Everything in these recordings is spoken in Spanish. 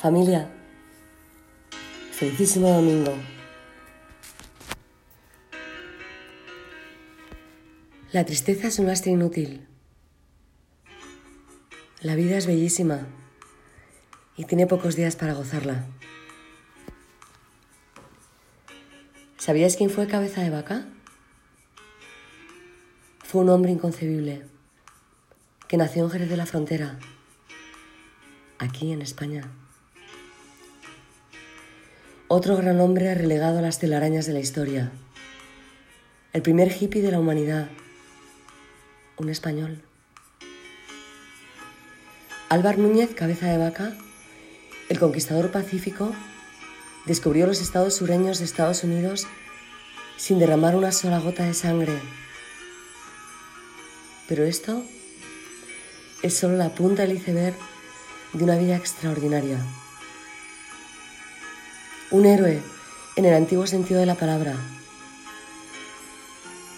Familia, felicísimo domingo. La tristeza es un lastre inútil. La vida es bellísima y tiene pocos días para gozarla. ¿Sabías quién fue Cabeza de Vaca? Fue un hombre inconcebible que nació en Jerez de la Frontera, aquí en España. Otro gran hombre relegado a las telarañas de la historia. El primer hippie de la humanidad. Un español. Álvar Núñez, cabeza de vaca, el conquistador pacífico, descubrió los estados sureños de Estados Unidos sin derramar una sola gota de sangre. Pero esto es solo la punta del iceberg de una vida extraordinaria. Un héroe en el antiguo sentido de la palabra.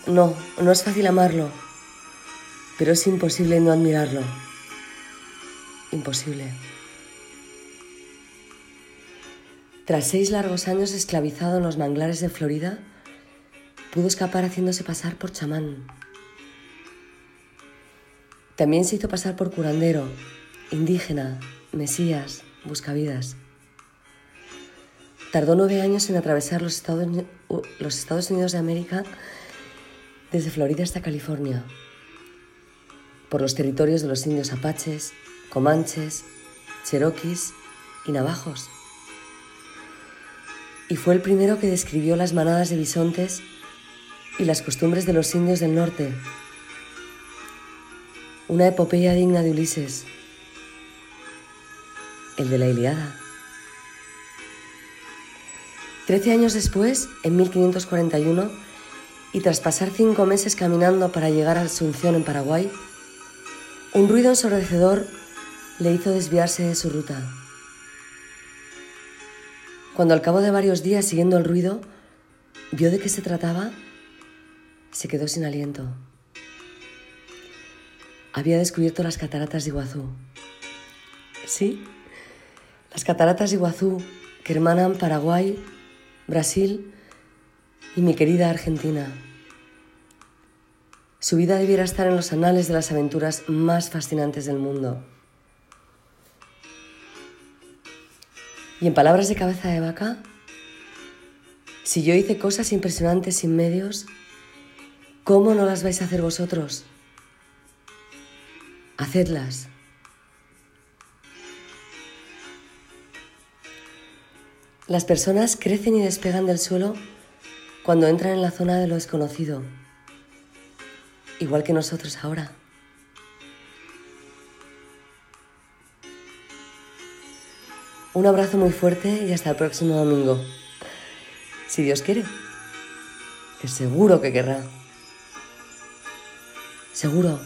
No, no es fácil amarlo, pero es imposible no admirarlo. Imposible. Tras seis largos años esclavizado en los manglares de Florida, pudo escapar haciéndose pasar por chamán. También se hizo pasar por curandero, indígena, mesías, buscavidas. Tardó nueve años en atravesar los Estados, Unidos de América desde Florida hasta California, por los territorios de los indios apaches, comanches, cheroquis y navajos. Y fue el primero que describió las manadas de bisontes y las costumbres de los indios del norte, una epopeya digna de Ulises, el de la Iliada. Trece años después, en 1541, y tras pasar cinco meses caminando para llegar a Asunción en Paraguay, un ruido ensordecedor le hizo desviarse de su ruta. Cuando al cabo de varios días siguiendo el ruido vio de qué se trataba, se quedó sin aliento había descubierto las cataratas de Iguazú. Sí, las cataratas de Iguazú que hermanan Paraguay, Brasil y mi querida Argentina. Su vida debiera estar en los anales de las aventuras más fascinantes del mundo. Y en palabras de cabeza de vaca, si yo hice cosas impresionantes sin medios, ¿cómo no las vais a hacer vosotros? Hacedlas. Las personas crecen y despegan del suelo cuando entran en la zona de lo desconocido, igual que nosotros ahora. Un abrazo muy fuerte y hasta el próximo domingo. Si Dios quiere. Que seguro que querrá. Seguro.